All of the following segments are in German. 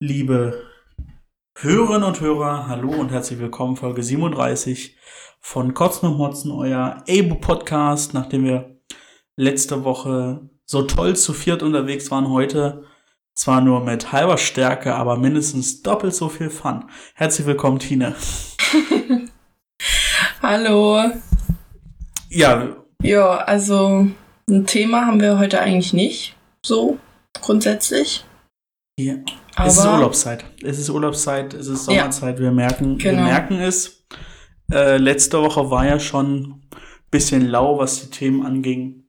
Liebe Hörerinnen und Hörer, hallo und herzlich willkommen, Folge 37 von Kotzen und Motzen, euer Abo-Podcast, nachdem wir letzte Woche so toll zu viert unterwegs waren, heute zwar nur mit halber Stärke, aber mindestens doppelt so viel Fun. Herzlich willkommen, Tine. Hallo. Ja. Ja, also ein Thema haben wir heute eigentlich nicht, so grundsätzlich. Ja. Aber es ist Urlaubszeit. Es ist Urlaubszeit, es ist Sommerzeit. Ja. Wir merken, genau. wir merken es. Äh, letzte Woche war ja schon ein bisschen lau, was die Themen anging.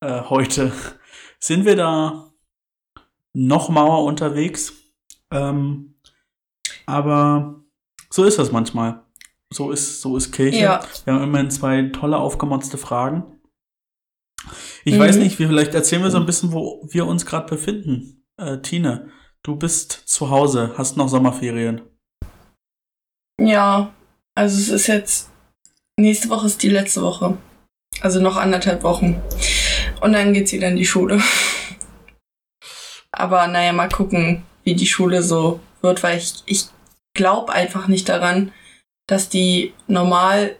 Äh, heute sind wir da noch Mauer unterwegs. Ähm, aber so ist das manchmal. So ist, so ist Kirche. Ja. Wir haben immerhin zwei tolle aufgemotzte Fragen. Ich mhm. weiß nicht, vielleicht erzählen wir so ein bisschen, wo wir uns gerade befinden. Äh, Tine, du bist zu Hause, hast noch Sommerferien. Ja, also es ist jetzt, nächste Woche ist die letzte Woche. Also noch anderthalb Wochen. Und dann geht's wieder in die Schule. Aber naja, mal gucken, wie die Schule so wird, weil ich, ich glaube einfach nicht daran, dass die normal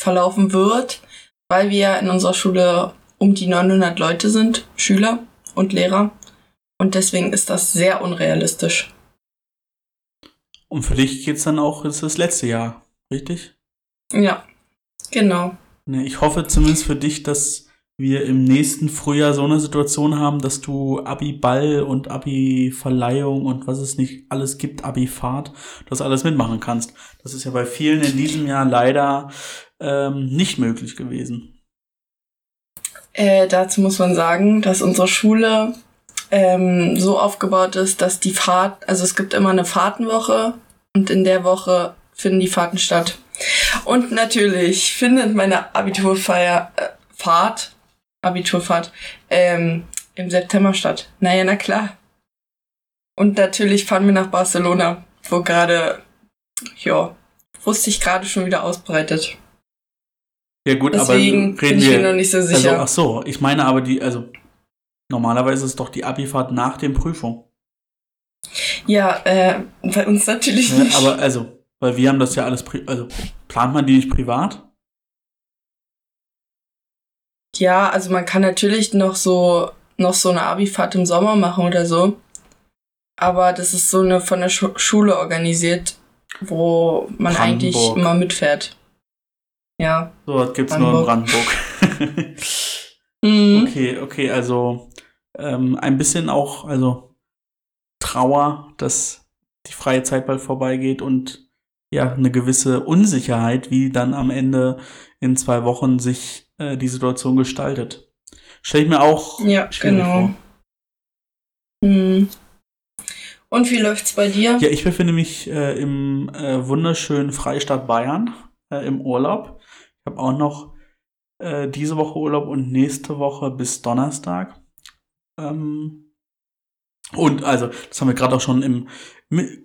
verlaufen wird, weil wir in unserer Schule um die 900 Leute sind, Schüler und Lehrer. Und deswegen ist das sehr unrealistisch. Und für dich geht es dann auch, ist das letzte Jahr, richtig? Ja, genau. Ne, ich hoffe zumindest für dich, dass wir im nächsten Frühjahr so eine Situation haben, dass du Abi-Ball und Abi-Verleihung und was es nicht alles gibt, Abi-Fahrt, das alles mitmachen kannst. Das ist ja bei vielen in diesem Jahr leider ähm, nicht möglich gewesen. Äh, dazu muss man sagen, dass unsere Schule ähm, so aufgebaut ist, dass die Fahrt, also es gibt immer eine Fahrtenwoche und in der Woche finden die Fahrten statt. Und natürlich findet meine Abiturfeier äh, Fahrt Abiturfahrt ähm, im September statt. Naja, na klar. Und natürlich fahren wir nach Barcelona, wo gerade, ja, wusste ich gerade schon wieder ausbreitet. Ja gut, Deswegen aber reden bin ich wir, mir noch nicht so sicher. Also, ach so, ich meine aber die, also normalerweise ist doch die Abifahrt nach dem Prüfung. Ja, äh, bei uns natürlich ja, nicht. Aber also, weil wir haben das ja alles, also plant man die nicht privat? Ja, also man kann natürlich noch so noch so eine Abifahrt im Sommer machen oder so. Aber das ist so eine von der Schu Schule organisiert, wo man eigentlich immer mitfährt. Ja. So was gibt's Brandenburg. nur in Brandenburg. mhm. Okay, okay, also ähm, ein bisschen auch, also Trauer, dass die freie Zeit bald vorbeigeht und ja, eine gewisse Unsicherheit, wie dann am Ende in zwei Wochen sich äh, die Situation gestaltet. Stelle ich mir auch ja, genau. vor. Hm. Und wie läuft's bei dir? Ja, ich befinde mich äh, im äh, wunderschönen Freistaat Bayern äh, im Urlaub. Ich habe auch noch äh, diese Woche Urlaub und nächste Woche bis Donnerstag. Ähm, und also, das haben wir gerade auch schon im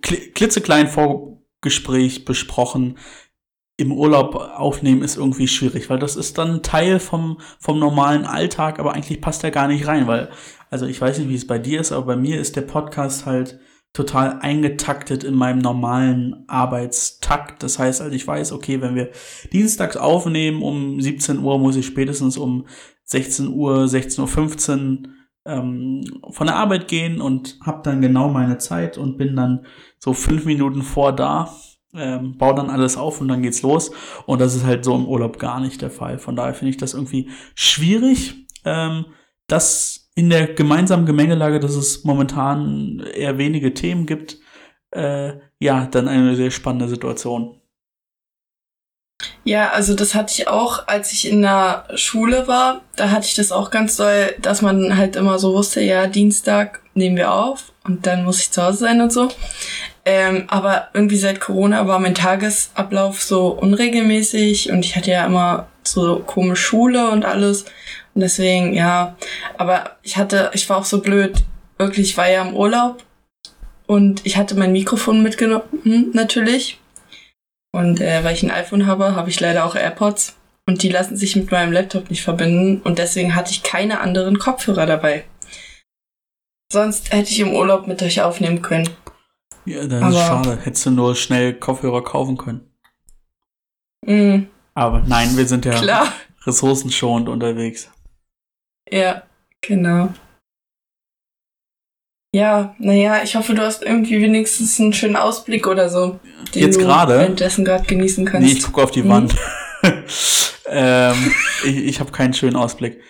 klitzekleinen Vorgespräch besprochen im Urlaub aufnehmen ist irgendwie schwierig, weil das ist dann Teil vom, vom normalen Alltag, aber eigentlich passt er gar nicht rein, weil, also ich weiß nicht, wie es bei dir ist, aber bei mir ist der Podcast halt total eingetaktet in meinem normalen Arbeitstakt. Das heißt, also ich weiß, okay, wenn wir dienstags aufnehmen um 17 Uhr, muss ich spätestens um 16 Uhr, 16.15 Uhr ähm, von der Arbeit gehen und habe dann genau meine Zeit und bin dann so fünf Minuten vor da ähm, baue dann alles auf und dann geht's los. Und das ist halt so im Urlaub gar nicht der Fall. Von daher finde ich das irgendwie schwierig, ähm, dass in der gemeinsamen Gemengelage, dass es momentan eher wenige Themen gibt, äh, ja, dann eine sehr spannende Situation. Ja, also das hatte ich auch, als ich in der Schule war. Da hatte ich das auch ganz doll, dass man halt immer so wusste, ja, Dienstag nehmen wir auf und dann muss ich zu Hause sein und so. Ähm, aber irgendwie seit Corona war mein Tagesablauf so unregelmäßig und ich hatte ja immer so komische Schule und alles. Und deswegen, ja, aber ich hatte, ich war auch so blöd. Wirklich, ich war ja im Urlaub und ich hatte mein Mikrofon mitgenommen, natürlich. Und äh, weil ich ein iPhone habe, habe ich leider auch AirPods. Und die lassen sich mit meinem Laptop nicht verbinden. Und deswegen hatte ich keine anderen Kopfhörer dabei. Sonst hätte ich im Urlaub mit euch aufnehmen können. Ja, das ist schade. Hättest du nur schnell Kopfhörer kaufen können. Mm. Aber nein, wir sind ja Klar. ressourcenschonend unterwegs. Ja, genau. Ja, naja, ich hoffe, du hast irgendwie wenigstens einen schönen Ausblick oder so. Den Jetzt du gerade? währenddessen gerade genießen kannst. Nee, ich gucke auf die Mhm. Wand. ähm, ich ich habe keinen schönen Ausblick.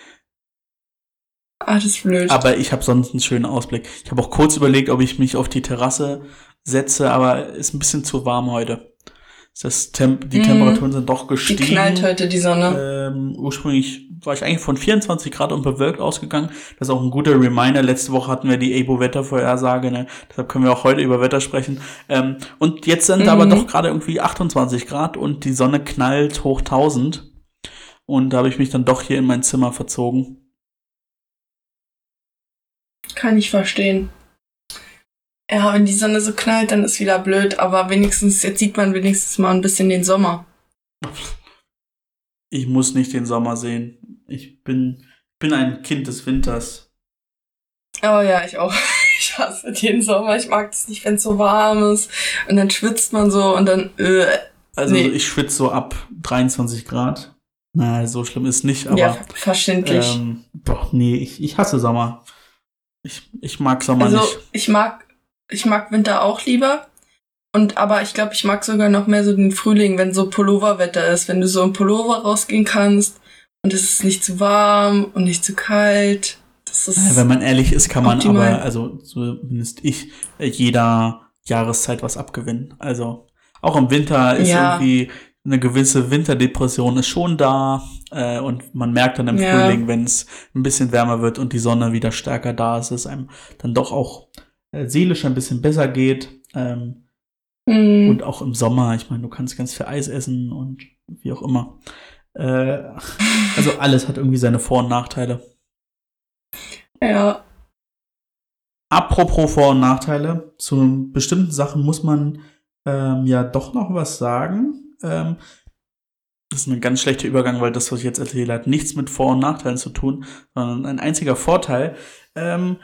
Ah, das ist blöd. Aber ich habe sonst einen schönen Ausblick. Ich habe auch kurz überlegt, ob ich mich auf die Terrasse setze, aber ist ein bisschen zu warm heute. Das Temp die Mhm. Temperaturen sind doch Die gestiegen. knallt heute die Sonne. Ähm, ursprünglich war ich eigentlich von 24 Grad und bewölkt ausgegangen. Das ist auch ein guter Reminder. Letzte Woche hatten wir die EBO-Wettervorhersage, ne? deshalb können wir auch heute über Wetter sprechen. Ähm, und jetzt sind Mhm. aber doch gerade irgendwie 28 Grad und die Sonne knallt hoch 1000. Und da habe ich mich dann doch hier in mein Zimmer verzogen. Kann ich verstehen. Ja, wenn die Sonne so knallt, dann ist wieder blöd, aber wenigstens, jetzt sieht man wenigstens mal ein bisschen den Sommer. Ich muss nicht den Sommer sehen. Ich bin, bin ein Kind des Winters. Oh ja, ich auch. Ich hasse den Sommer. Ich mag es nicht, wenn es so warm ist. Und dann schwitzt man so und dann, äh, Also Nee. ich schwitze so ab 23 Grad. Na, so schlimm ist nicht, aber ja, verständlich. ähm, doch, nee, ich, ich hasse Sommer. Ich, ich mag Sommer also, nicht. ich mag, ich mag Winter auch lieber. Und, aber ich glaube, ich mag sogar noch mehr so den Frühling, wenn so Pulloverwetter ist, wenn du so im Pullover rausgehen kannst und es ist nicht zu warm und nicht zu kalt. Das ist, Ja, Wenn man ehrlich ist, kann man optimal. aber, also zumindest ich, jeder Jahreszeit was abgewinnen. Also auch im Winter ist Ja. irgendwie eine gewisse Winterdepression ist schon da äh, und man merkt dann im Ja. Frühling, wenn es ein bisschen wärmer wird und die Sonne wieder stärker da ist, es einem dann doch auch seelisch ein bisschen besser geht. Ähm, Hm, Und auch im Sommer, ich meine, du kannst ganz viel Eis essen und wie auch immer. Äh, also alles hat irgendwie seine Vor- und Nachteile. ja, Apropos Vor- und Nachteile, zu bestimmten Sachen muss man ähm, ja doch noch was sagen. Ähm, das ist ein ganz schlechter Übergang, weil das, was ich jetzt erzähle, hat nichts mit Vor- und Nachteilen zu tun, sondern ein einziger Vorteil. Ähm,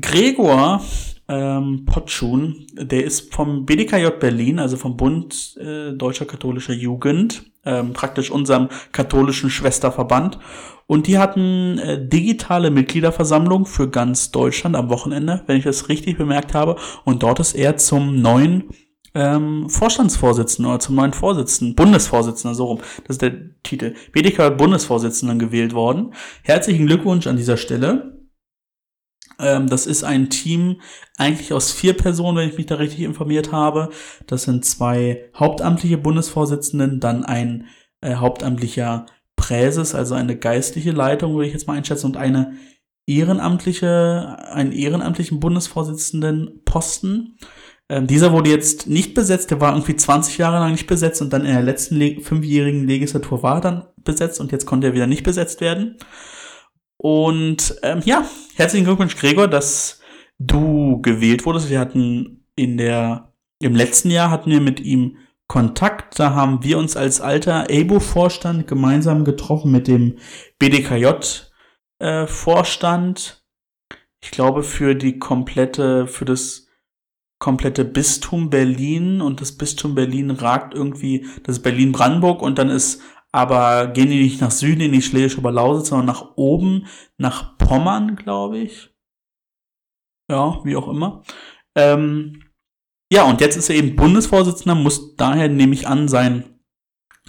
Gregor ähm, Potschun, der ist vom BDKJ Berlin, also vom Bund äh, Deutscher Katholischer Jugend, ähm, praktisch unserem katholischen Schwesterverband. Und die hatten äh, digitale Mitgliederversammlung für ganz Deutschland am Wochenende, wenn ich das richtig bemerkt habe. Und dort ist er zum neuen ähm, Vorstandsvorsitzenden oder zum neuen Vorsitzenden, Bundesvorsitzenden, so rum, das ist der Titel, BDK Bundesvorsitzenden gewählt worden. Herzlichen Glückwunsch an dieser Stelle. Ähm, das ist ein Team eigentlich aus vier Personen, wenn ich mich da richtig informiert habe. Das sind zwei hauptamtliche Bundesvorsitzenden, dann ein äh, hauptamtlicher Präses, also eine geistliche Leitung, würde ich jetzt mal einschätzen, und eine ehrenamtliche, einen ehrenamtlichen Bundesvorsitzenden Posten. Ähm, dieser wurde jetzt nicht besetzt, der war irgendwie 20 Jahre lang nicht besetzt und dann in der letzten Le fünfjährigen Legislatur war er dann besetzt und jetzt konnte er wieder nicht besetzt werden. Und ähm, ja, herzlichen Glückwunsch, Gregor, dass du gewählt wurdest. Wir hatten in der, im letzten Jahr hatten wir mit ihm Kontakt. Da haben wir uns als alter ABO-Vorstand gemeinsam getroffen mit dem BDKJ-Vorstand. ich glaube, für die komplette, für das komplette Bistum Berlin und das Bistum Berlin ragt irgendwie, das ist Berlin-Brandenburg und dann ist aber gehen die nicht nach Süden in die Schlesische Oberlausitz, sondern nach oben, nach Pommern, glaube ich. Ja, wie auch immer. Ähm, ja, und jetzt ist er eben Bundesvorsitzender, muss daher, nehme ich an, sein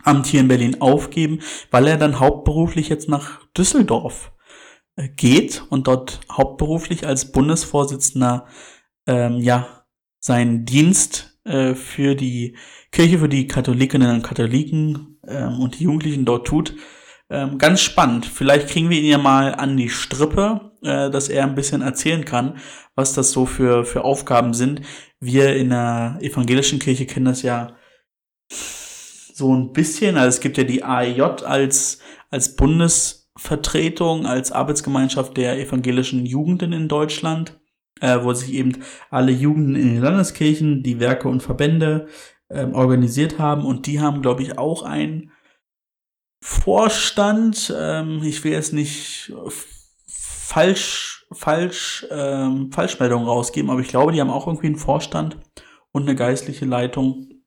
Amt hier in Berlin aufgeben, weil er dann hauptberuflich jetzt nach Düsseldorf äh, geht und dort hauptberuflich als Bundesvorsitzender ähm, ja seinen Dienst äh, für die Kirche für die Katholikinnen und Katholiken ähm, und die Jugendlichen dort tut. Ähm, ganz spannend. Vielleicht kriegen wir ihn ja mal an die Strippe, äh, dass er ein bisschen erzählen kann, was das so für, für Aufgaben sind. Wir in der evangelischen Kirche kennen das ja so ein bisschen. Also es gibt ja die AEJ als, als Bundesvertretung, als Arbeitsgemeinschaft der evangelischen Jugenden in Deutschland, äh, wo sich eben alle Jugenden in den Landeskirchen, die Werke und Verbände ähm, organisiert haben. Und die haben, glaube ich, auch einen Vorstand. Ähm, ich will jetzt nicht falsch falsch, ähm, Falschmeldungen rausgeben, aber ich glaube, die haben auch irgendwie einen Vorstand und eine geistliche Leitung.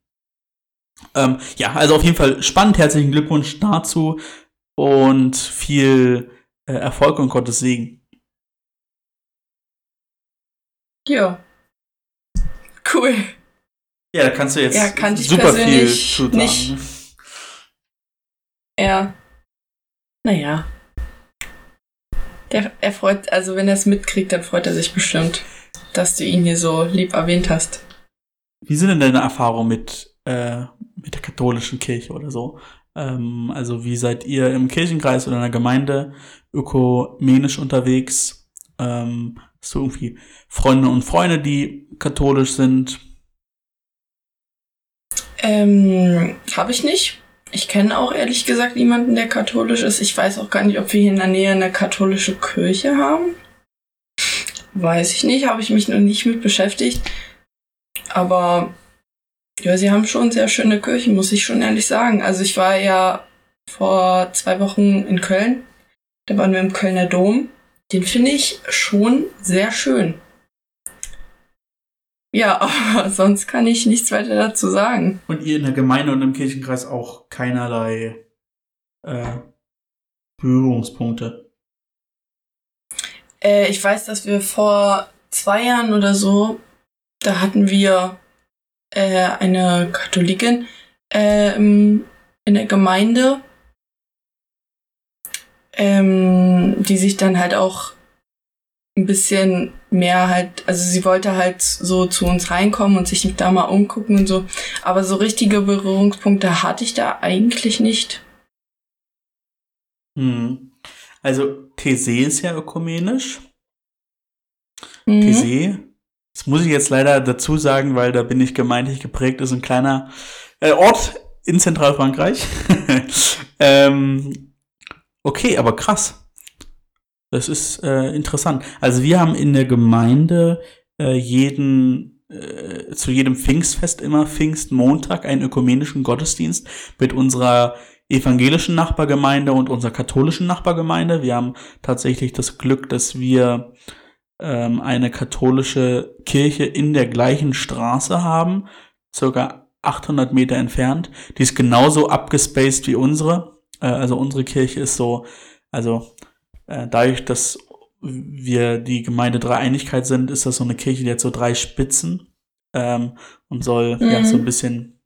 Ähm, ja, also auf jeden Fall spannend. Herzlichen Glückwunsch dazu und viel äh, Erfolg und Gottes Segen. Ja. Cool. Ja, da kannst du jetzt Ja, ich super viel zu sagen. nicht. Ja. Naja. Der, er freut, also wenn er es mitkriegt, dann freut er sich bestimmt, dass du ihn hier so lieb erwähnt hast. Wie sind denn deine Erfahrungen mit, äh, mit der katholischen Kirche oder so? Ähm, also wie seid ihr im Kirchenkreis oder in der Gemeinde ökumenisch unterwegs? Ähm, hast du irgendwie Freunde und Freunde, die katholisch sind? Ähm, habe ich nicht. Ich kenne auch ehrlich gesagt niemanden, der katholisch ist. Ich weiß auch gar nicht, ob wir hier in der Nähe eine katholische Kirche haben. Weiß ich nicht, habe ich mich noch nicht mit beschäftigt. Aber ja, sie haben schon sehr schöne Kirchen, muss ich schon ehrlich sagen. Also ich war ja vor zwei Wochen in Köln. Da waren wir im Kölner Dom. Den finde ich schon sehr schön. Ja, aber sonst kann ich nichts weiter dazu sagen. Und ihr in der Gemeinde und im Kirchenkreis auch keinerlei äh, Berührungspunkte? Äh, ich weiß, dass wir vor zwei Jahren oder so, da hatten wir äh, eine Katholikin ähm, in der Gemeinde, ähm, die sich dann halt auch ein bisschen mehr halt, also sie wollte halt so zu uns reinkommen und sich da mal umgucken und so. Aber so richtige Berührungspunkte hatte ich da eigentlich nicht. Hm. Also TC ist ja ökumenisch. Mhm. TC. Das muss ich jetzt leider dazu sagen, weil da bin ich gemeindlich geprägt, ist ein kleiner äh, Ort in Zentralfrankreich. ähm, okay, aber krass. Das ist äh, interessant. Also wir haben in der Gemeinde äh, jeden äh, zu jedem Pfingstfest immer Pfingstmontag einen ökumenischen Gottesdienst mit unserer evangelischen Nachbargemeinde und unserer katholischen Nachbargemeinde. Wir haben tatsächlich das Glück, dass wir ähm, eine katholische Kirche in der gleichen Straße haben, circa 800 Meter entfernt. Die ist genauso abgespaced wie unsere. Äh, also unsere Kirche ist so, also äh, dadurch, dass wir die Gemeinde Dreieinigkeit sind, ist das so eine Kirche, die hat so drei Spitzen ähm, und soll Mhm. ja so ein bisschen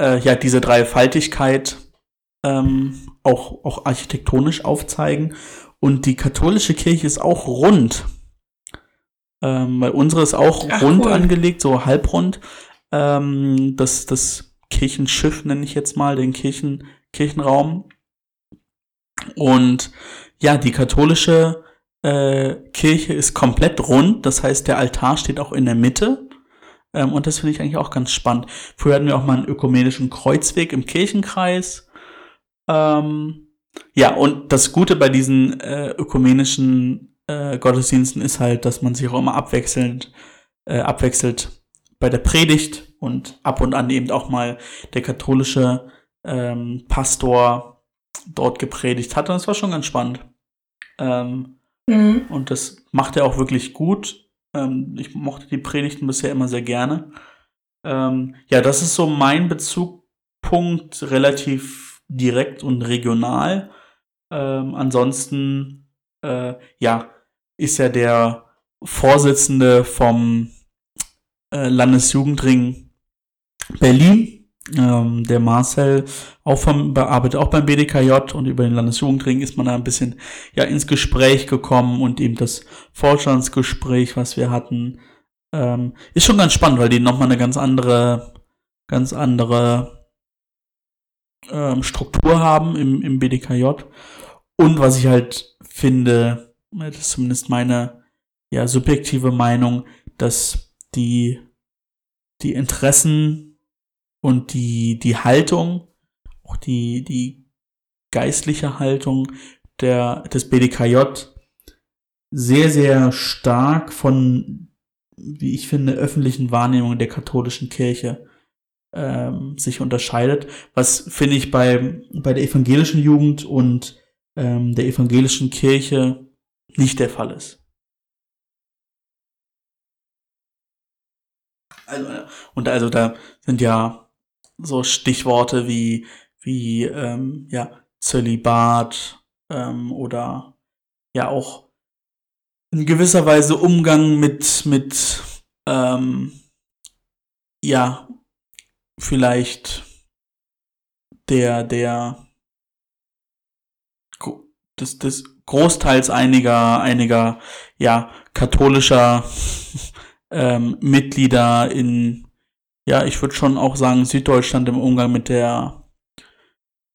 äh, ja diese Dreifaltigkeit ähm, auch, auch architektonisch aufzeigen. Und die katholische Kirche ist auch rund. Ähm, weil unsere ist auch Ach, rund cool. angelegt, so halbrund. Ähm, das, das Kirchenschiff nenne ich jetzt mal, den Kirchen, Kirchenraum. Und ja, die katholische äh, Kirche ist komplett rund, das heißt, der Altar steht auch in der Mitte. Ähm, und das finde ich eigentlich auch ganz spannend. Früher hatten wir auch mal einen ökumenischen Kreuzweg im Kirchenkreis. Ähm, ja, und das Gute bei diesen äh, ökumenischen äh, Gottesdiensten ist halt, dass man sich auch immer abwechselnd äh, abwechselt bei der Predigt und ab und an eben auch mal der katholische ähm, Pastor dort gepredigt hat. Und das war schon ganz spannend. Ähm, Mhm. und das macht er auch wirklich gut. Ähm, ich mochte die Predigten bisher immer sehr gerne. Ähm, ja, das ist so mein Bezugpunkt, relativ direkt und regional. Ähm, ansonsten, äh, ja, ist ja der Vorsitzende vom äh, Landesjugendring Berlin, ähm, der Marcel, auch vom, arbeitet auch beim BDKJ und über den Landesjugendring ist man da ein bisschen ja ins Gespräch gekommen und eben das Vorstandsgespräch, was wir hatten, ähm, ist schon ganz spannend, weil die nochmal eine ganz andere, ganz andere ähm, Struktur haben im, im BDKJ. Und was ich halt finde, das ist zumindest meine ja, subjektive Meinung, dass die, die Interessen und die, die Haltung, auch die, die geistliche Haltung der, des BDKJ sehr, sehr stark von, wie ich finde, öffentlichen Wahrnehmungen der katholischen Kirche ähm, sich unterscheidet. Was finde ich bei, bei der evangelischen Jugend und ähm, der evangelischen Kirche nicht der Fall ist. Also, und also da sind ja so Stichworte wie, wie ähm, ja, Zölibat ähm, oder ja auch in gewisser Weise Umgang mit, mit ähm, ja, vielleicht der, der des, des Großteils einiger, einiger ja, katholischer ähm, Mitglieder in, ja, ich würde schon auch sagen, Süddeutschland im Umgang mit der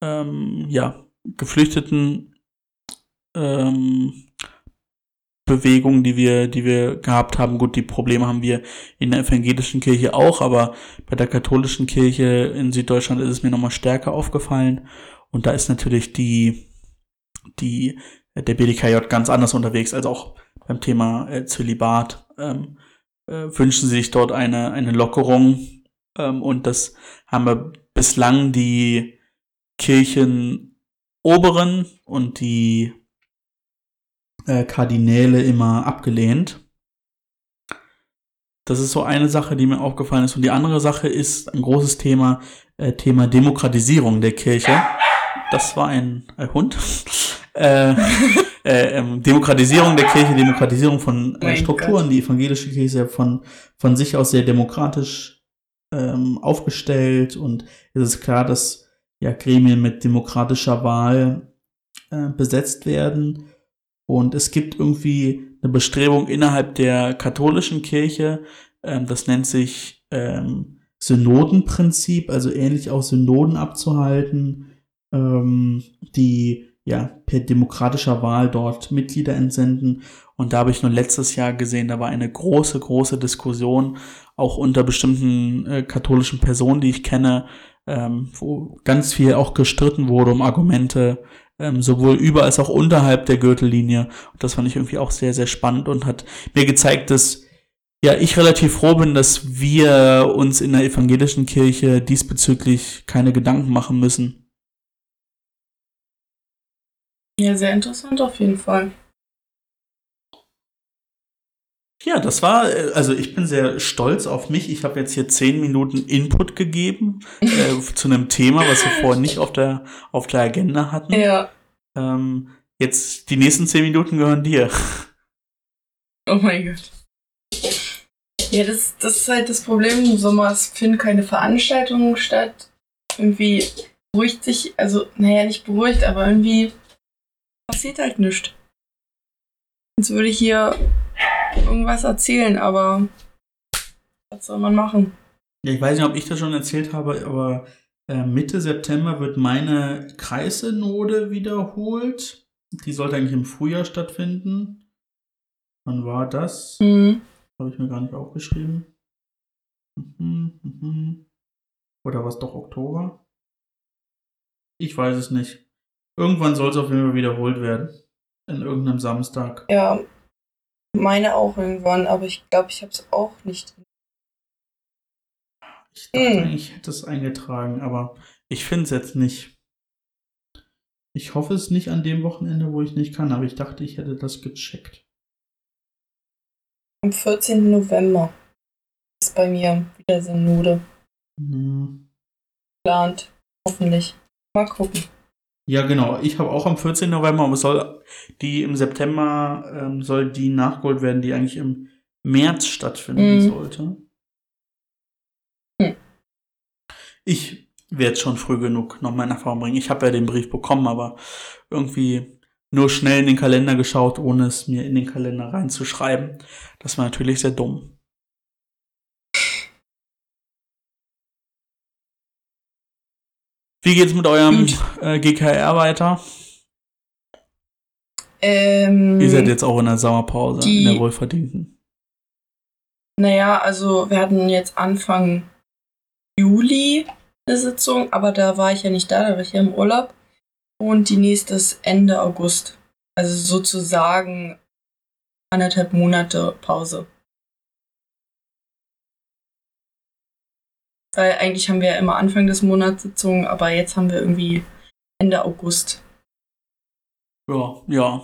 ähm, ja, Geflüchteten ähm, Bewegung, die wir, die wir gehabt haben. Gut, die Probleme haben wir in der evangelischen Kirche auch, aber bei der katholischen Kirche in Süddeutschland ist es mir nochmal stärker aufgefallen. Und da ist natürlich die, die, der BDKJ ganz anders unterwegs als auch beim Thema äh, Zölibat. Ähm, äh, wünschen sie sich dort eine, eine Lockerung. Ähm, und das haben wir bislang die Kirchenoberen und die äh, Kardinäle immer abgelehnt. Das ist so eine Sache, die mir aufgefallen ist. Und die andere Sache ist ein großes Thema, äh, Thema Demokratisierung der Kirche. Das war ein, ein Hund. äh, äh, ähm, Demokratisierung der Kirche, Demokratisierung von äh, Strukturen. Die evangelische Kirche ist ja von, von sich aus sehr demokratisch ähm, aufgestellt und es ist klar, dass ja Gremien mit demokratischer Wahl äh, besetzt werden. Und es gibt irgendwie eine Bestrebung innerhalb der katholischen Kirche, ähm, das nennt sich ähm, Synodenprinzip, also ähnlich auch Synoden abzuhalten, ähm, die ja per demokratischer Wahl dort Mitglieder entsenden. Und da habe ich nur letztes Jahr gesehen, da war eine große, große Diskussion, auch unter bestimmten äh, katholischen Personen, die ich kenne, ähm, wo ganz viel auch gestritten wurde um Argumente, ähm, sowohl über als auch unterhalb der Gürtellinie. Und das fand ich irgendwie auch sehr, sehr spannend und hat mir gezeigt, dass ja, ich relativ froh bin, dass wir uns in der evangelischen Kirche diesbezüglich keine Gedanken machen müssen. Ja, sehr interessant auf jeden Fall. Ja, das war, äh, also ich bin sehr stolz auf mich. Ich habe jetzt hier zehn Minuten Input gegeben äh, zu einem Thema, was wir vorher nicht auf der, auf der Agenda hatten. Ja. Ähm, jetzt die nächsten zehn Minuten gehören dir. Oh mein Gott. Ja, das, das ist halt das Problem im Sommer. Finden keine Veranstaltungen statt. Irgendwie beruhigt sich, also, naja, nicht beruhigt, aber irgendwie passiert halt nichts. Jetzt würde ich hier irgendwas erzählen, aber was soll man machen? Ja, ich weiß nicht, ob ich das schon erzählt habe, aber äh, Mitte September wird meine Kreissynode wiederholt. Die sollte eigentlich im Frühjahr stattfinden. Wann war das? Mhm. Habe ich mir gar nicht aufgeschrieben. Mhm, mhm. Oder was doch Oktober? Ich weiß es nicht. Irgendwann soll es auf jeden Fall wiederholt werden. In irgendeinem Samstag. Ja, meine auch irgendwann, aber ich glaube, ich habe es auch nicht. Ich dachte hm. eigentlich, ich hätte es eingetragen, aber ich finde es jetzt nicht. Ich hoffe es nicht an dem Wochenende, wo ich nicht kann, aber ich dachte, ich hätte das gecheckt. Am 14. November ist bei mir wieder Synode. Hm. Plant. Hoffentlich. Mal gucken. Ja, genau. Ich habe auch am 14. November, aber soll die im September ähm, soll die nachgeholt werden, die eigentlich im März stattfinden mhm. sollte. Hm. Ich werde schon früh genug noch meine Erfahrung bringen. Ich habe ja den Brief bekommen, aber irgendwie nur schnell in den Kalender geschaut, ohne es mir in den Kalender reinzuschreiben. Das war natürlich sehr dumm. Wie geht's mit eurem äh, GKR weiter? Ähm, Ihr seid jetzt auch in der Sommerpause, die, in der wohlverdienten. Naja, also wir hatten jetzt Anfang Juli eine Sitzung, aber da war ich ja nicht da, da war ich ja im Urlaub. Und die nächste ist Ende August. Also sozusagen anderthalb Monate Pause. Weil eigentlich haben wir ja immer Anfang des Monats Sitzungen, aber jetzt haben wir irgendwie Ende August. Ja, ja.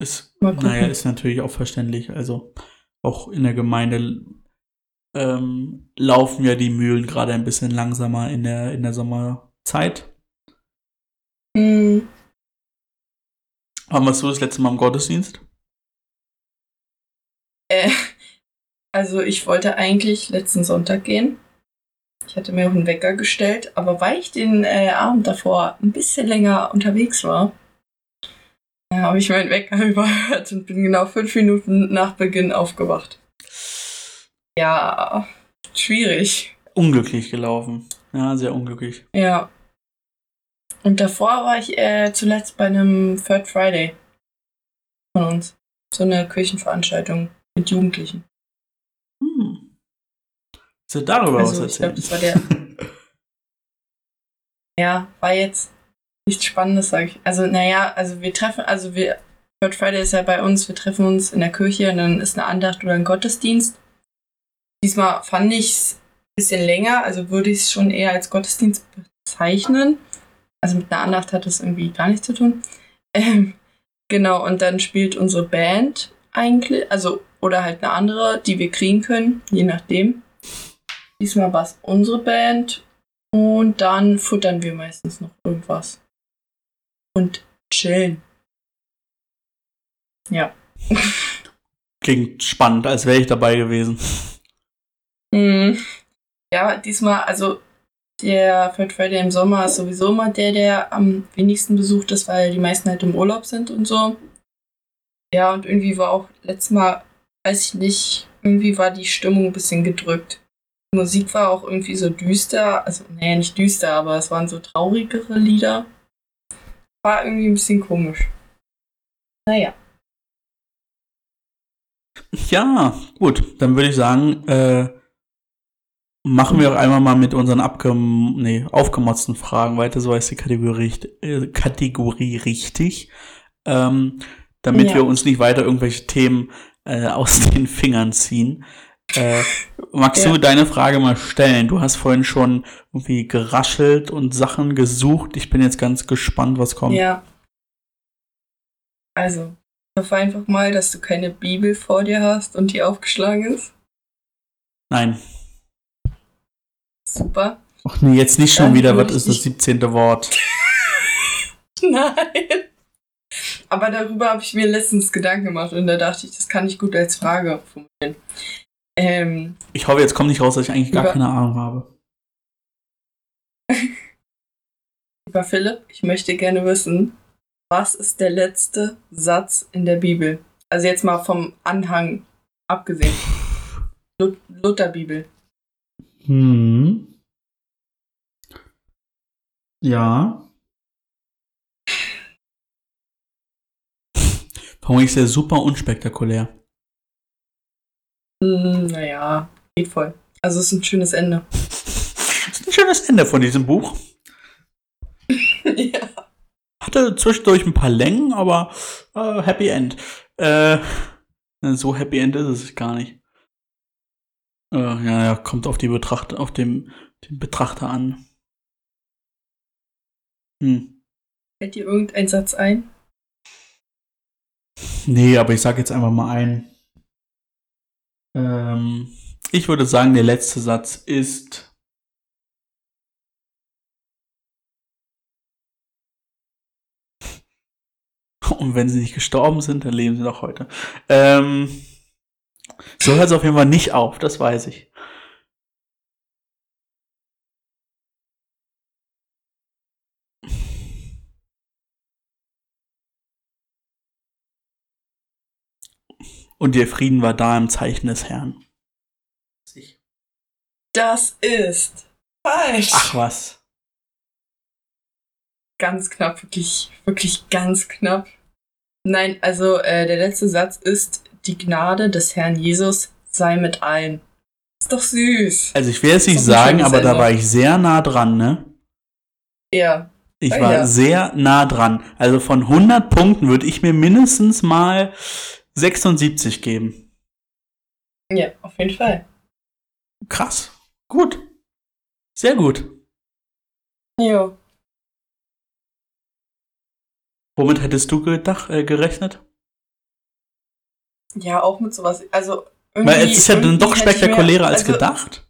Ist, naja, ist natürlich auch verständlich. Also auch in der Gemeinde ähm, laufen ja die Mühlen gerade ein bisschen langsamer in der, in der Sommerzeit. Hm, Wann warst du das letzte Mal im Gottesdienst? äh, also ich wollte eigentlich letzten Sonntag gehen. Ich hatte mir auch einen Wecker gestellt, aber weil ich den äh, Abend davor ein bisschen länger unterwegs war, äh, habe ich meinen Wecker überhört und bin genau fünf Minuten nach Beginn aufgewacht. Ja, schwierig. Unglücklich gelaufen. Ja, sehr unglücklich. Ja. Und davor war ich äh, zuletzt bei einem Third Friday von uns. So eine Kirchenveranstaltung mit Jugendlichen. Willst du darüber Also, was ich glaub, das war der- Ja, war jetzt nichts Spannendes, sag ich. Also, naja, also wir treffen, also wir, Third Friday ist ja bei uns, wir treffen uns in der Kirche und dann ist eine Andacht oder ein Gottesdienst. Diesmal fand ich es ein bisschen länger, also würde ich es schon eher als Gottesdienst bezeichnen. Also mit einer Andacht hat das irgendwie gar nichts zu tun. Ähm, genau, und dann spielt unsere Band eigentlich, also, oder halt eine andere, die wir kriegen können, je nachdem. Diesmal war es unsere Band und dann futtern wir meistens noch irgendwas. Und chillen. Ja. Klingt spannend, als wäre ich dabei gewesen. Hm. Ja, diesmal, also der Third Friday im Sommer ist sowieso immer der, der am wenigsten besucht ist, weil die meisten halt im Urlaub sind und so. Ja, und irgendwie war auch letztes Mal, weiß ich nicht, irgendwie war die Stimmung ein bisschen gedrückt. Die Musik war auch irgendwie so düster, also, nee, nicht düster, aber es waren so traurigere Lieder. War irgendwie ein bisschen komisch. Naja. Ja, gut, dann würde ich sagen, äh, machen wir auch einmal mal mit unseren abgem nee, aufgemotzten Fragen weiter, so heißt die Kategorie, äh, Kategorie richtig. Ähm, damit Ja. wir uns nicht weiter irgendwelche Themen äh, aus den Fingern ziehen. Äh, magst Ja. du deine Frage mal stellen? Du hast vorhin schon irgendwie geraschelt und Sachen gesucht. Ich bin jetzt ganz gespannt, was kommt. Ja. Also, ich hoffe einfach mal, dass du keine Bibel vor dir hast und die aufgeschlagen ist. Nein. Super. Ach nee, jetzt nicht schon Dann wieder, was ist das 17. Wort? Nein. Aber darüber habe ich mir letztens Gedanken gemacht und da dachte ich, das kann ich gut als Frage formulieren. Ähm, Ich hoffe, jetzt kommt nicht raus, dass ich eigentlich gar Über- keine Ahnung habe. lieber Philipp, ich möchte gerne wissen, was ist der letzte Satz in der Bibel? Also jetzt mal vom Anhang abgesehen. Lut Lutherbibel. Hm. Ja. Warum ist ja super unspektakulär. Hm, naja, geht voll. Also es ist ein schönes Ende. Das ist ein schönes Ende von diesem Buch. ja. Hatte zwischendurch ein paar Längen, aber äh, Happy End. Äh, so Happy End ist es gar nicht. Äh, ja, ja, kommt auf die Betrachter, auf dem, den Betrachter an. Hm. Fällt dir irgendein Satz ein? Nee, aber ich sag jetzt einfach mal ein. Ähm, ich würde sagen, der letzte Satz ist. Und wenn sie nicht gestorben sind, dann leben sie noch heute. Ähm, so hört es auf jeden Fall nicht auf, das weiß ich. Und der Frieden war da im Zeichen des Herrn. Das ist falsch. Ach was. Ganz knapp, wirklich, wirklich ganz knapp. Nein, also äh, der letzte Satz ist, die Gnade des Herrn Jesus sei mit allen. Ist doch süß. Also ich will es nicht sagen, aber da Ende. war ich sehr nah dran, ne? Ja. Ich Ah, war ja. sehr nah dran. Also von 100 Punkten würde ich mir mindestens mal 76 geben. Ja, auf jeden Fall. Krass. Gut. Sehr gut. Jo. Womit hättest du gedacht, äh, gerechnet? Ja, auch mit sowas. Also irgendwie. Weil es ist ja dann doch spektakulärer als also, gedacht.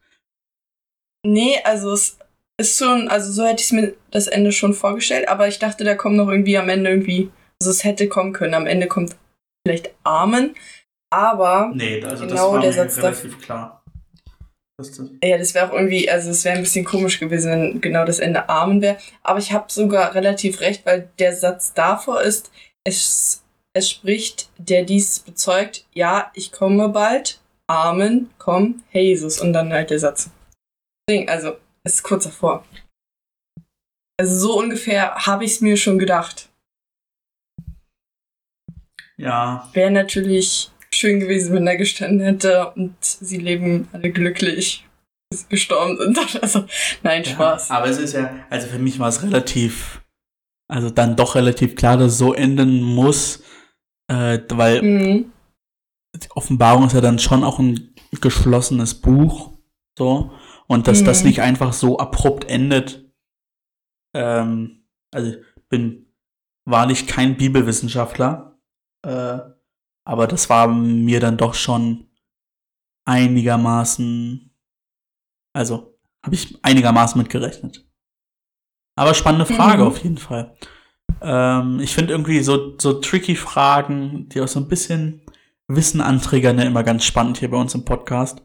Nee, also es ist schon, also so hätte ich mir das Ende schon vorgestellt, aber ich dachte, da kommt noch irgendwie am Ende irgendwie, also es hätte kommen können. Am Ende kommt vielleicht Amen, aber nee, also genau der Satz relativ da, klar. Ja, das wäre auch irgendwie, also es wäre ein bisschen komisch gewesen, wenn genau das Ende Amen wäre. Aber ich habe sogar relativ recht, weil der Satz davor ist, es, es spricht, der dies bezeugt, ja, ich komme bald, Amen, komm, Jesus. Und dann halt der Satz. Also, es ist kurz davor. Also so ungefähr habe ich es mir schon gedacht. Ja. Wäre natürlich schön gewesen, wenn er gestanden hätte und sie leben alle glücklich, bis sie gestorben sind. Also, nein, Spaß. Ja, aber es ist ja, also für mich war es relativ, also dann doch relativ klar, dass es so enden muss, äh, weil mhm. Offenbarung ist ja dann schon auch ein geschlossenes Buch, so, und dass mhm. das nicht einfach so abrupt endet. Ähm, also bin wahrlich kein Bibelwissenschaftler, äh, aber das war mir dann doch schon einigermaßen, also habe ich einigermaßen mitgerechnet. Aber spannende Frage mhm. auf jeden Fall. Ähm, ich finde irgendwie so, so tricky Fragen, die auch so ein bisschen Wissen anträgern, ja immer ganz spannend hier bei uns im Podcast.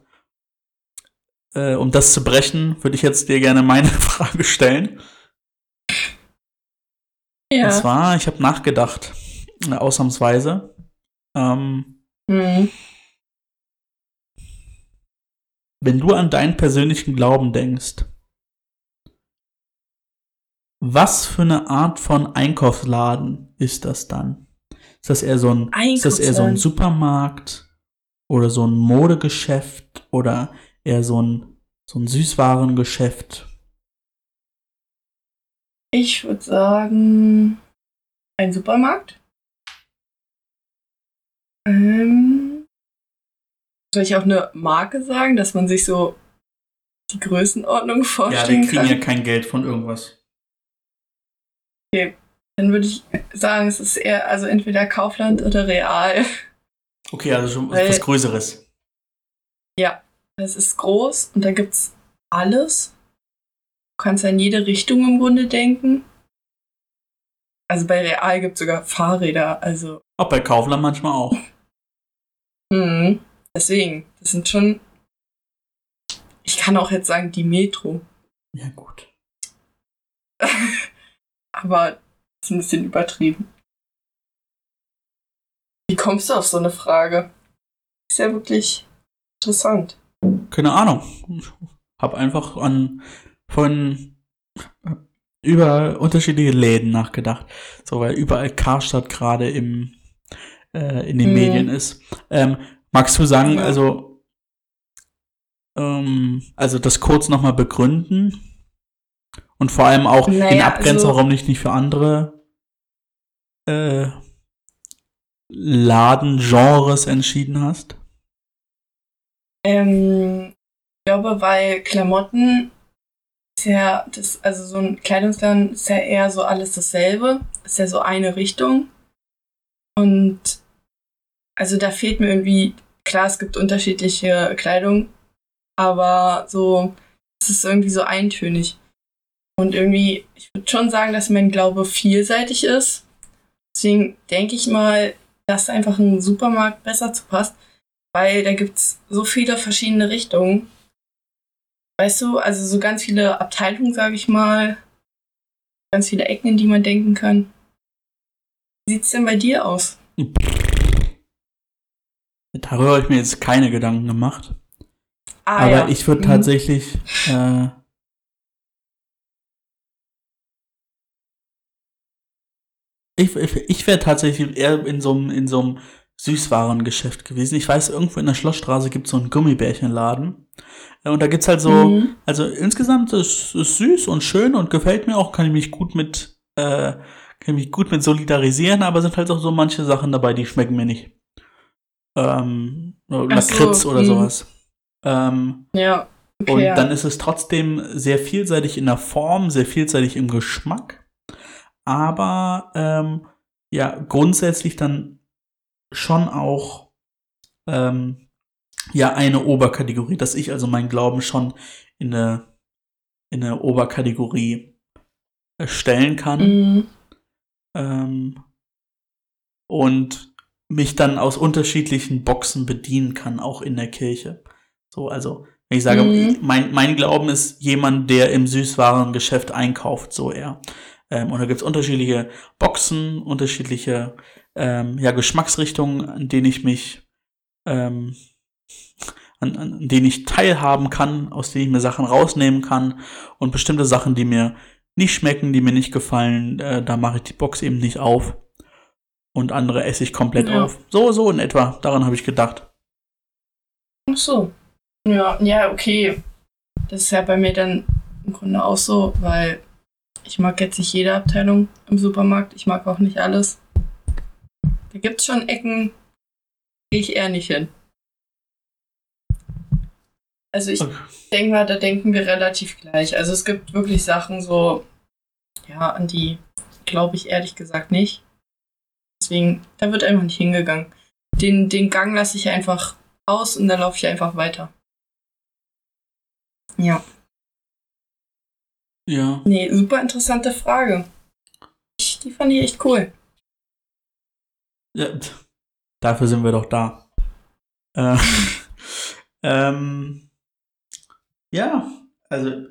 Äh, um das zu brechen, würde ich jetzt dir gerne meine Frage stellen. Ja. Und zwar, ich habe nachgedacht, ausnahmsweise. Ähm, mhm. Wenn du an deinen persönlichen Glauben denkst, was für eine Art von Einkaufsladen ist das dann? Ist das eher so ein, ist das eher so ein Supermarkt oder so ein Modegeschäft oder eher so ein, so ein Süßwarengeschäft? Ich würde sagen, ein Supermarkt. Ähm, soll ich auch eine Marke sagen, dass man sich so die Größenordnung vorstellen kann? Ja, die kriegen kann? ja kein Geld von irgendwas. Okay, dann würde ich sagen, es ist eher, also entweder Kaufland oder Real. Okay, also schon Weil, was Größeres. Ja, es ist groß und da gibt's alles. Du kannst in jede Richtung im Grunde denken. Also bei Real gibt es sogar Fahrräder, also. Auch bei Kaufland manchmal auch. Mhm. Deswegen, das sind schon. Ich kann auch jetzt sagen, die Metro. Ja, gut. Aber das ist ein bisschen übertrieben. Wie kommst du auf so eine Frage? Ist ja wirklich interessant. Keine Ahnung. Ich hab einfach an von über unterschiedliche Läden nachgedacht. So, weil überall Karstadt gerade im äh, in den hm. Medien ist. Ähm, magst du sagen, also, ähm, also das kurz nochmal begründen? Und vor allem auch naja, in Abgrenzung, also, warum nicht, nicht für andere äh, Ladengenres entschieden hast? Ähm, ich glaube, weil Klamotten ist ja, das, also so ein Kleidungsladen ist ja eher so alles dasselbe. Ist ja so eine Richtung. Und also da fehlt mir irgendwie, klar, es gibt unterschiedliche Kleidung, aber so, es ist irgendwie so eintönig. Und irgendwie, ich würde schon sagen, dass mein Glaube vielseitig ist. Deswegen denke ich mal, dass einfach ein Supermarkt besser zu passt, weil da gibt es so viele verschiedene Richtungen. Weißt du, also so ganz viele Abteilungen, sage ich mal, ganz viele Ecken, in die man denken kann. Wie sieht es denn bei dir aus? Darüber habe ich mir jetzt keine Gedanken gemacht. Ah, Aber ja. ich würde mhm. tatsächlich äh, ich, ich, wäre tatsächlich eher in so einem in so einem Süßwarengeschäft gewesen. Ich weiß, irgendwo in der Schlossstraße gibt es so einen Gummibärchenladen. Äh, und da gibt es halt so, mhm. also insgesamt ist es süß und schön und gefällt mir auch, kann ich mich gut mit, äh, kann ich mich gut mit solidarisieren, aber sind halt auch so manche Sachen dabei, die schmecken mir nicht ähm, Lakritz so, oder mh. sowas. Ähm, ja. Okay, und dann ist es trotzdem sehr vielseitig in der Form, sehr vielseitig im Geschmack, aber ähm, ja, grundsätzlich dann schon auch ähm, ja eine Oberkategorie, dass ich also meinen Glauben schon in eine, in eine Oberkategorie äh, stellen kann. Mhm. Ähm, und mich dann aus unterschiedlichen Boxen bedienen kann, auch in der Kirche. So, also, wenn ich sage, Mhm. mein, mein Glauben ist jemand, der im Süßwarengeschäft einkauft, so eher. Ähm, und da gibt's unterschiedliche Boxen, unterschiedliche ähm, ja, Geschmacksrichtungen, an denen ich mich, ähm, an, an denen ich teilhaben kann, aus denen ich mir Sachen rausnehmen kann und bestimmte Sachen, die mir nicht schmecken, die mir nicht gefallen, äh, da mache ich die Box eben nicht auf. Und andere esse ich komplett Ja. auf. So, so in etwa. Daran habe ich gedacht. Ach so. Ja, ja, okay. Das ist ja bei mir dann im Grunde auch so, weil ich mag jetzt nicht jede Abteilung im Supermarkt. Ich mag auch nicht alles. Da gibt's schon Ecken, gehe ich eher nicht hin. Also ich Okay. denke mal, da denken wir relativ gleich. Also es gibt wirklich Sachen so, ja, an die glaube ich ehrlich gesagt nicht. Deswegen, da wird einfach nicht hingegangen. Den, den Gang lasse ich einfach aus und dann laufe ich einfach weiter. Ja. Ja. Nee, super interessante Frage. Ich, die fand ich echt cool. ja. Dafür sind wir doch da. Äh, ähm, ja, also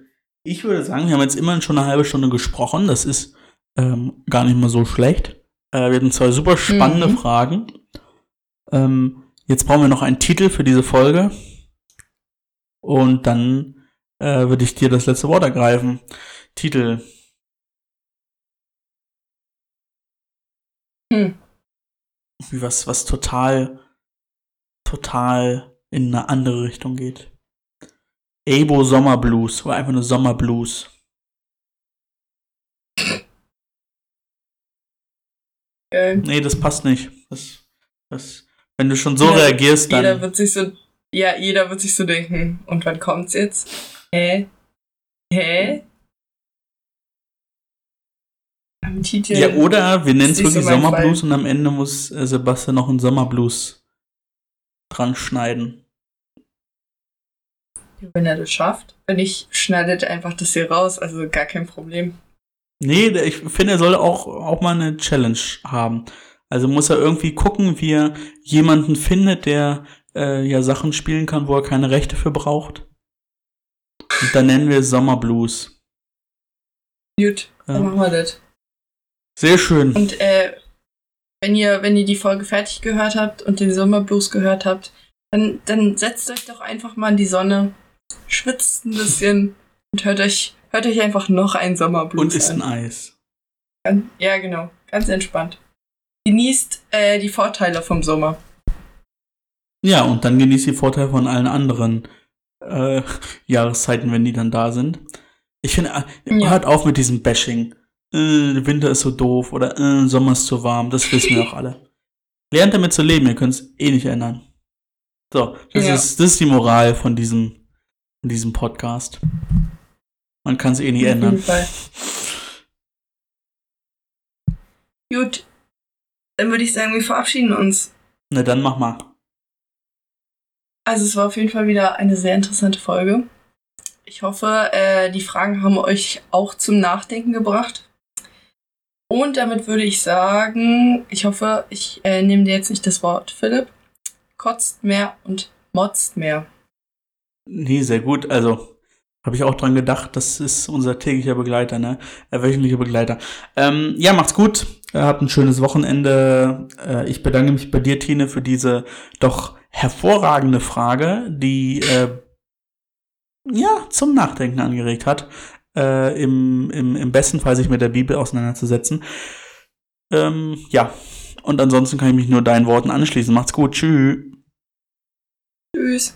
ich würde sagen, wir haben jetzt immerhin schon eine halbe Stunde gesprochen. Das ist ähm, gar nicht mal so schlecht. Äh, wir hatten zwei super spannende Mhm. Fragen. Ähm, jetzt brauchen wir noch einen Titel für diese Folge. Und dann äh, würde ich dir das letzte Wort ergreifen. Titel. Hm. Wie was, was total, total in eine andere Richtung geht. Abo Sommerblues oder einfach nur Sommerblues. Geil. Nee, das passt nicht. Das, das, wenn du schon so Jeder- reagierst, dann. Jeder wird sich so, ja, jeder wird sich so denken. Und wann kommt's jetzt? Hä? Hä? Am Titel. ja, oder wir nennen es wirklich so Sommerblues und am Ende muss äh, Sebastian noch einen Sommerblues dran schneiden. Wenn er das schafft. Wenn nicht, schneidet einfach das hier raus. Also gar kein Problem. Nee, ich finde, er soll auch, auch mal eine Challenge haben. Also muss er irgendwie gucken, wie er jemanden findet, der äh, ja Sachen spielen kann, wo er keine Rechte für braucht. Und dann nennen wir es Sommerblues. Gut, dann Ja. machen wir das. Sehr schön. Und äh, wenn ihr, wenn ihr die Folge fertig gehört habt und den Sommerblues gehört habt, dann, dann setzt euch doch einfach mal in die Sonne, schwitzt ein bisschen und hört euch, hört euch einfach noch einen Sommerblues Und isst an. ein Eis. Ja, genau. Ganz entspannt. Genießt äh, die Vorteile vom Sommer. Ja, und dann genießt die Vorteile von allen anderen äh, Jahreszeiten, wenn die dann da sind. Ich finde, äh, Ja. hört auf mit diesem Bashing. Äh, Winter ist so doof oder äh, Sommer ist zu warm. Das wissen wir auch alle. Lernt damit zu leben, ihr könnt es eh nicht ändern. So, das, Ja. ist, das ist die Moral von diesem, von diesem Podcast. Man kann es eh nicht Auf ändern. jeden Fall. Gut. Dann würde ich sagen, wir verabschieden uns. Na dann mach mal. Also es war auf jeden Fall wieder eine sehr interessante Folge. Ich hoffe, äh, die Fragen haben euch auch zum Nachdenken gebracht. Und damit würde ich sagen, ich hoffe, ich äh, nehme dir jetzt nicht das Wort, Philipp. Kotzt mehr und motzt mehr. Nee, sehr gut. Also, habe ich auch dran gedacht. Das ist unser täglicher Begleiter, ne? Äh, wöchentlicher Begleiter. Ähm, ja, macht's gut. Äh, habt ein schönes Wochenende. Äh, ich bedanke mich bei dir, Tine, für diese doch hervorragende Frage, die äh, ja zum Nachdenken angeregt hat. Äh, im, im, Im besten Fall sich mit der Bibel auseinanderzusetzen. Ähm, ja. Und ansonsten kann ich mich nur deinen Worten anschließen. Macht's gut. Tschüss. Tschüss.